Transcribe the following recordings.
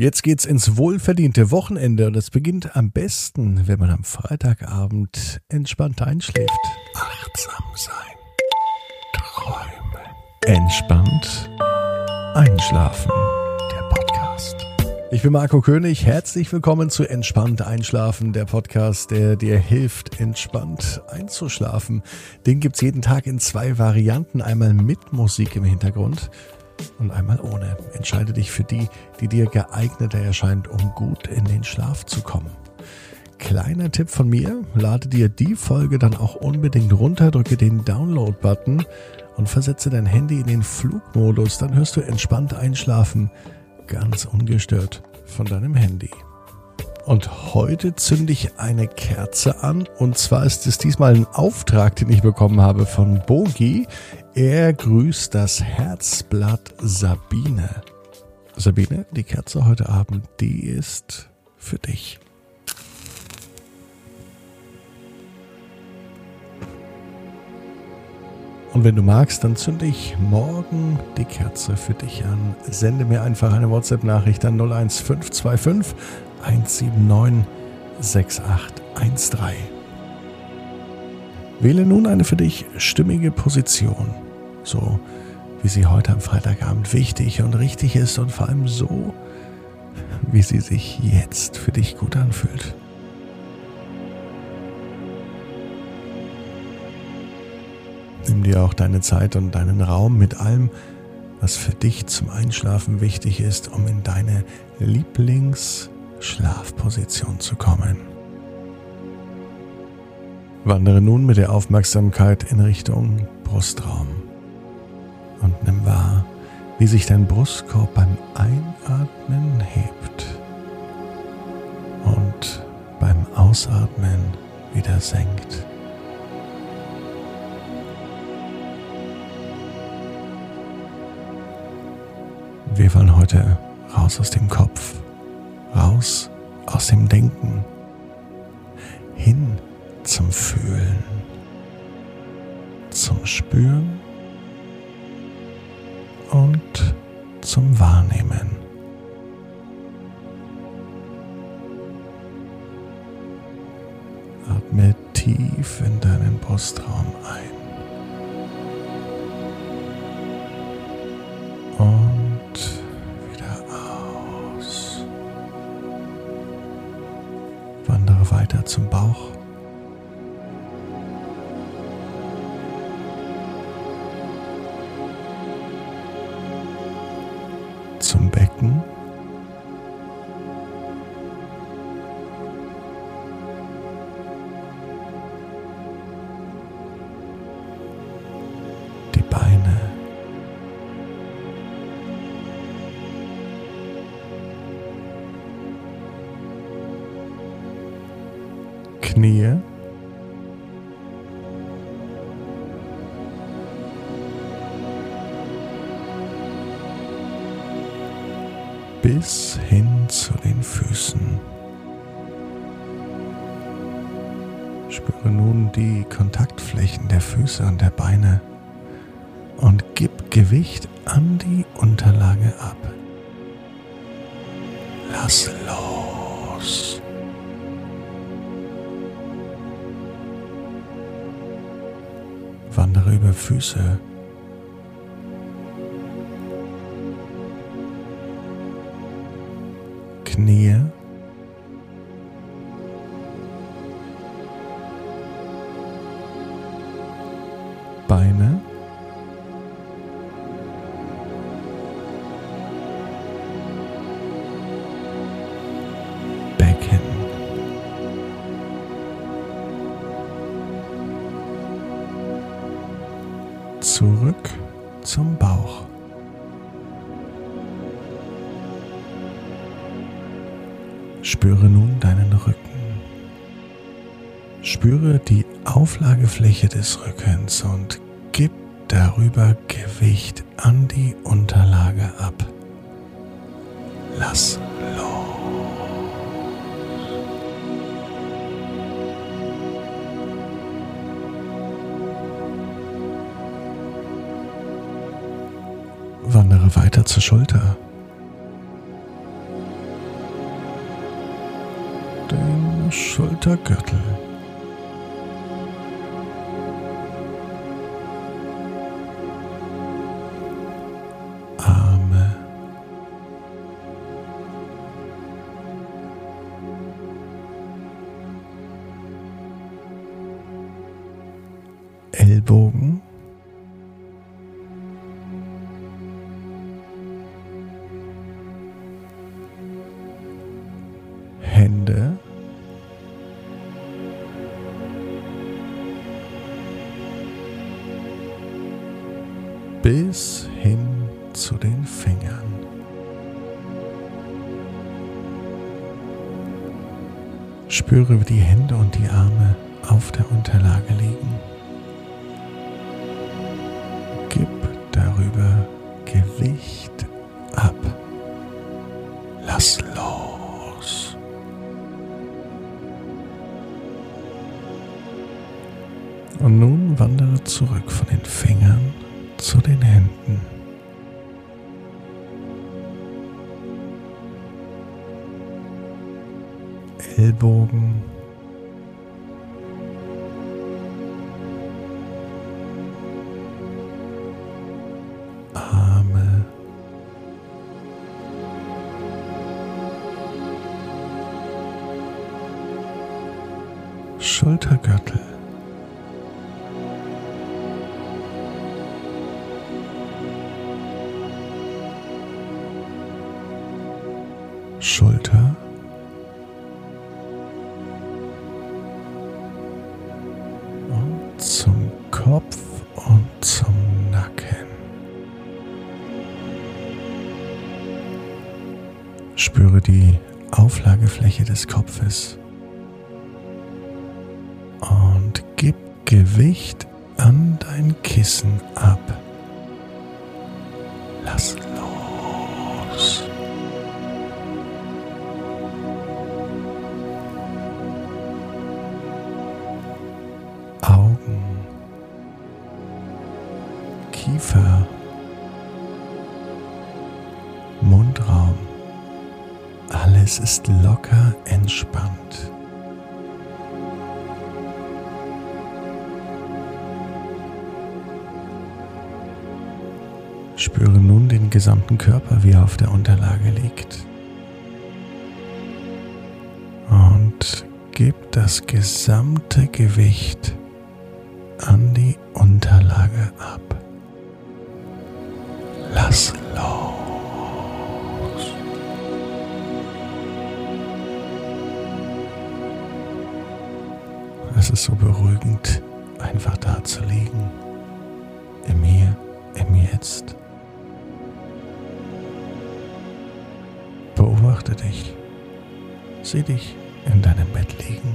Jetzt geht's ins wohlverdiente Wochenende und es beginnt am besten, wenn man am Freitagabend entspannt einschläft. Achtsam sein. Träumen. Entspannt einschlafen. Der Podcast. Ich bin Marco König. Herzlich willkommen zu Entspannt einschlafen, der Podcast, der dir hilft, entspannt einzuschlafen. Den gibt's jeden Tag in zwei Varianten. Einmal mit Musik im Hintergrund und einmal ohne. Entscheide dich für die, die dir geeigneter erscheint, um gut in den Schlaf zu kommen. Kleiner Tipp von mir, lade dir die Folge dann auch unbedingt runter, drücke den Download-Button und versetze dein Handy in den Flugmodus, dann hörst du entspannt einschlafen, ganz ungestört von deinem Handy. Und heute zünde ich eine Kerze an. Und zwar ist es diesmal ein Auftrag, den ich bekommen habe von Bogi. Er grüßt das Herzblatt Sabine. Sabine, die Kerze heute Abend, die ist für dich. Und wenn du magst, dann zünde ich morgen die Kerze für dich an. Sende mir einfach eine WhatsApp-Nachricht an 01525 179 6813. Wähle nun eine für dich stimmige Position, so wie sie heute am Freitagabend wichtig und richtig ist und vor allem so, wie sie sich jetzt für dich gut anfühlt. Nimm dir auch deine Zeit und deinen Raum mit allem, was für dich zum Einschlafen wichtig ist, um in deine Lieblings- Schlafposition zu kommen. Wandere nun mit der Aufmerksamkeit in Richtung Brustraum und nimm wahr, wie sich dein Brustkorb beim Einatmen hebt und beim Ausatmen wieder senkt. Wir wollen heute raus aus dem Kopf raus aus dem Denken, hin zum Fühlen, zum Spüren und zum Wahrnehmen. Atme tief in deinen Brustraum ein. Knie. Bis hin zu den Füßen. Spüre nun die Kontaktflächen der Füße und der Beine und gib Gewicht an die Unterlage ab. Lass los. Wandere über Füße. Knie. Zurück zum Bauch. Spüre nun deinen Rücken. Spüre die Auflagefläche des Rückens und gib darüber Gewicht an die Unterlage ab. Lass andere weiter zur Schulter. Den Schultergürtel. Arme. Ellbogen. Spüre, wie die Hände und die Arme auf der Unterlage liegen. Gib darüber Gewicht ab. Lass los. Und nun wandere zurück von den Fingern zu den Händen. Ellbogen. Arme. Schultergürtel. Dein Kissen ab. Lass los. Augen, Kiefer, Mundraum, alles ist locker entspannt. Spüre nun den gesamten Körper, wie er auf der Unterlage liegt. Und gib das gesamte Gewicht an die Unterlage ab. Lass los. Es ist so beruhigend, einfach da zu liegen, im Hier, im Jetzt. Beobachte dich, sieh dich in deinem Bett liegen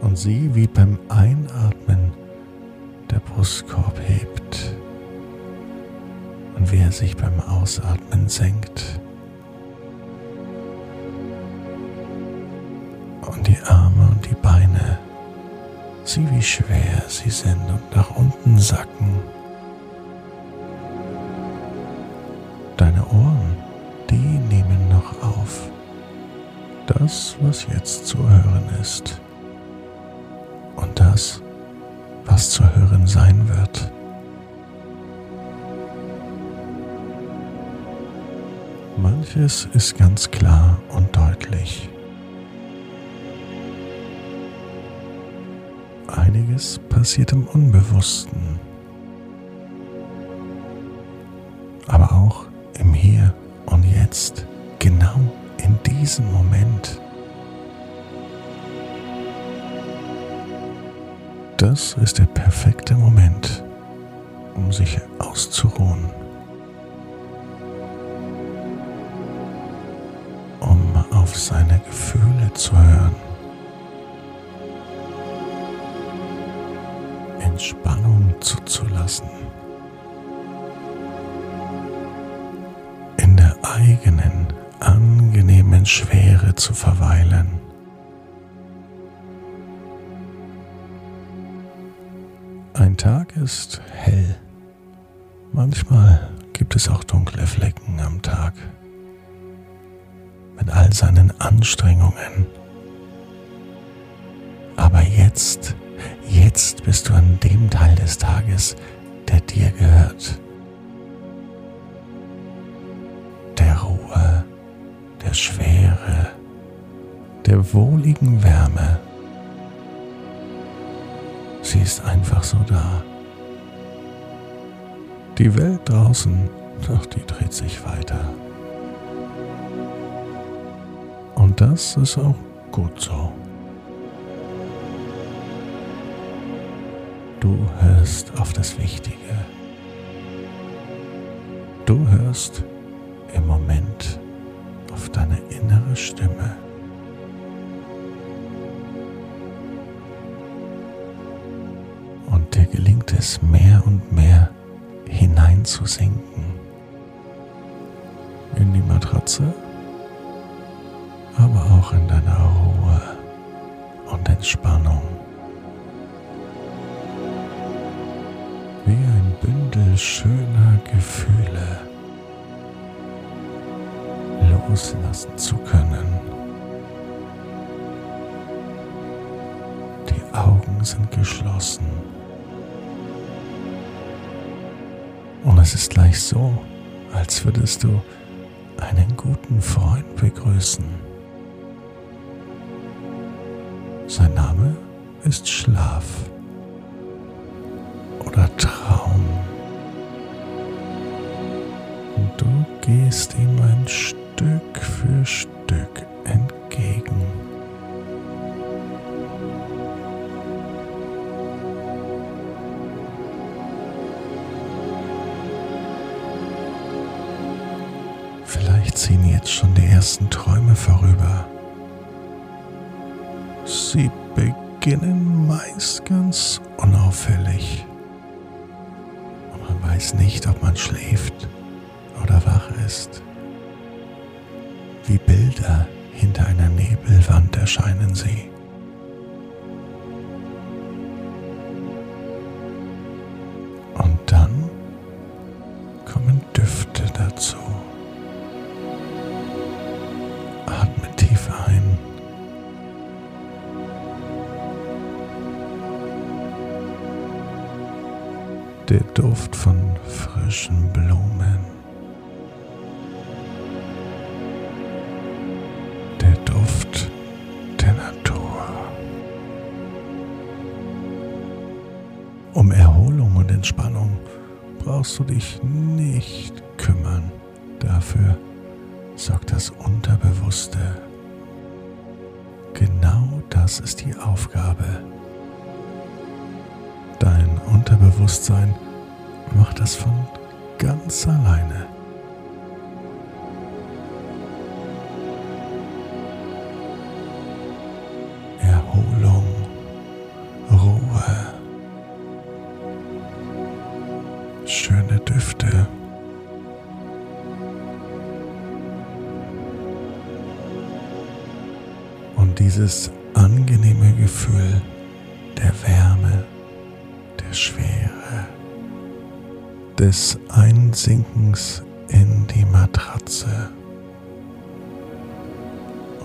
und sieh, wie beim Einatmen der Brustkorb hebt und wie er sich beim Ausatmen senkt. Und die Arme und die Beine, sieh, wie schwer sie sind und nach unten sacken. Das, was jetzt zu hören ist. Und das, was zu hören sein wird. Manches ist ganz klar und deutlich. Einiges passiert im Unbewussten, Das ist der perfekte Moment, um sich auszuruhen, um auf seine Gefühle zu hören. Entspannung zuzulassen. In der eigenen, angenehmen Schwere zu verweilen. Tag ist hell. Manchmal gibt es auch dunkle Flecken am Tag. mit all seinen Anstrengungen. Aber jetzt, jetzt bist du an dem Teil des Tages, der dir gehört. Der Ruhe, der Schwere, der wohligen Wärme. Sie ist einfach so da. Die Welt draußen, doch die dreht sich weiter. Und das ist auch gut so. Du hörst auf das Wichtige. Du hörst im Moment auf deine innere Stimme. Gelingt es mehr und mehr hineinzusinken in die Matratze, aber auch in deiner Ruhe und Entspannung. Wie ein Bündel schöner Gefühle loslassen zu können. Die Augen sind geschlossen. Es ist gleich so, als würdest du einen guten Freund begrüßen. Sein Name ist Schlaf oder Traum. Und du gehst ihm ein Stück für Stück entgegen. Vielleicht ziehen jetzt schon die ersten Träume vorüber. Sie beginnen meist ganz unauffällig. Und man weiß nicht, ob man schläft oder wach ist. Wie Bilder hinter einer Nebelwand erscheinen sie. Tief ein. Der Duft von frischen Blumen. Der Duft der Natur. Um Erholung und Entspannung brauchst du dich nicht kümmern. Dafür sorgt das Unterbewusste. Genau das ist die Aufgabe. Dein Unterbewusstsein macht das von ganz alleine. Dieses angenehme Gefühl der Wärme, der Schwere, des Einsinkens in die Matratze.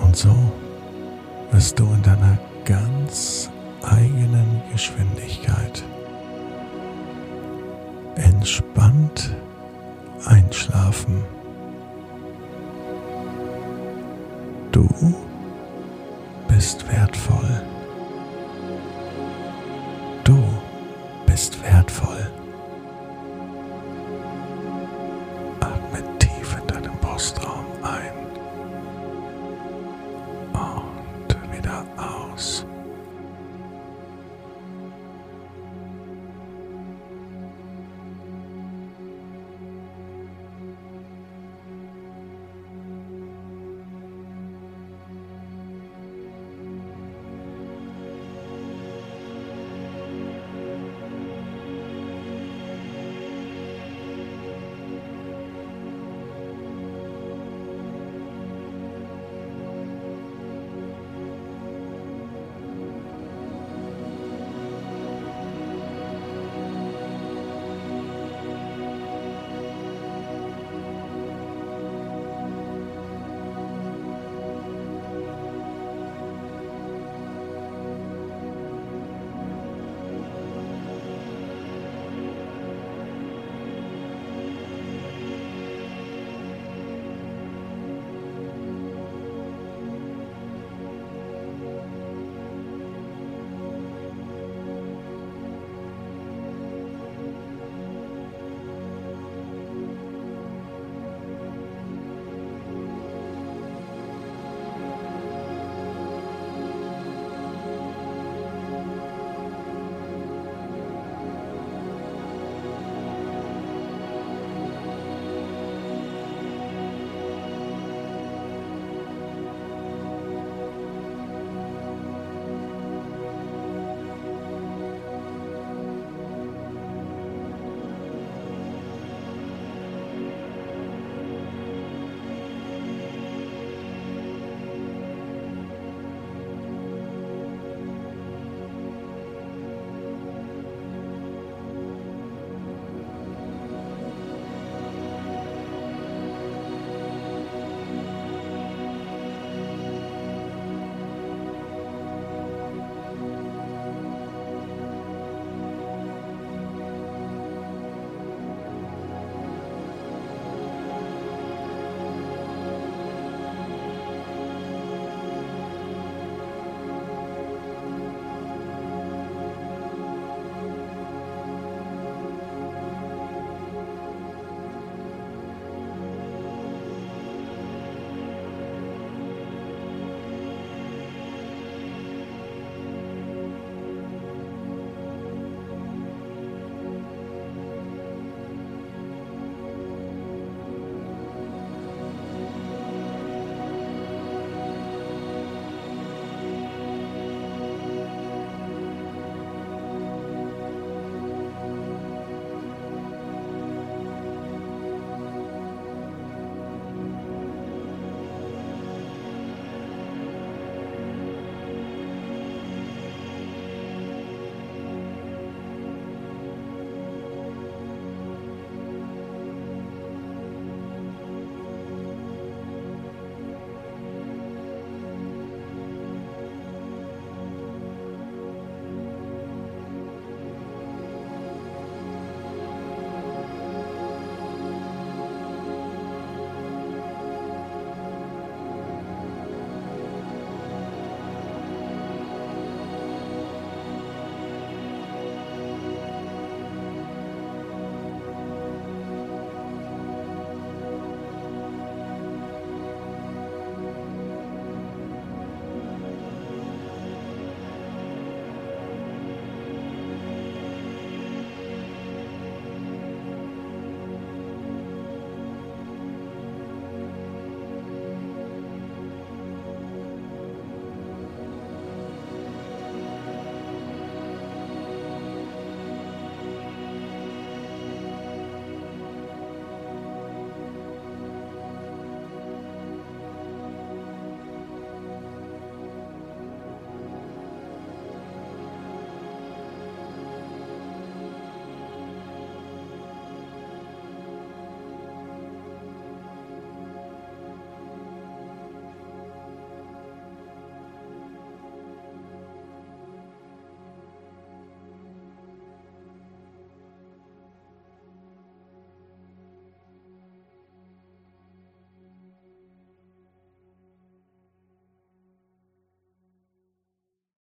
Und so wirst du in deiner ganz eigenen Geschwindigkeit entspannt einschlafen. Du bist wertvoll. Du bist wertvoll. Atme tief in deinem Brustraum ein und wieder aus.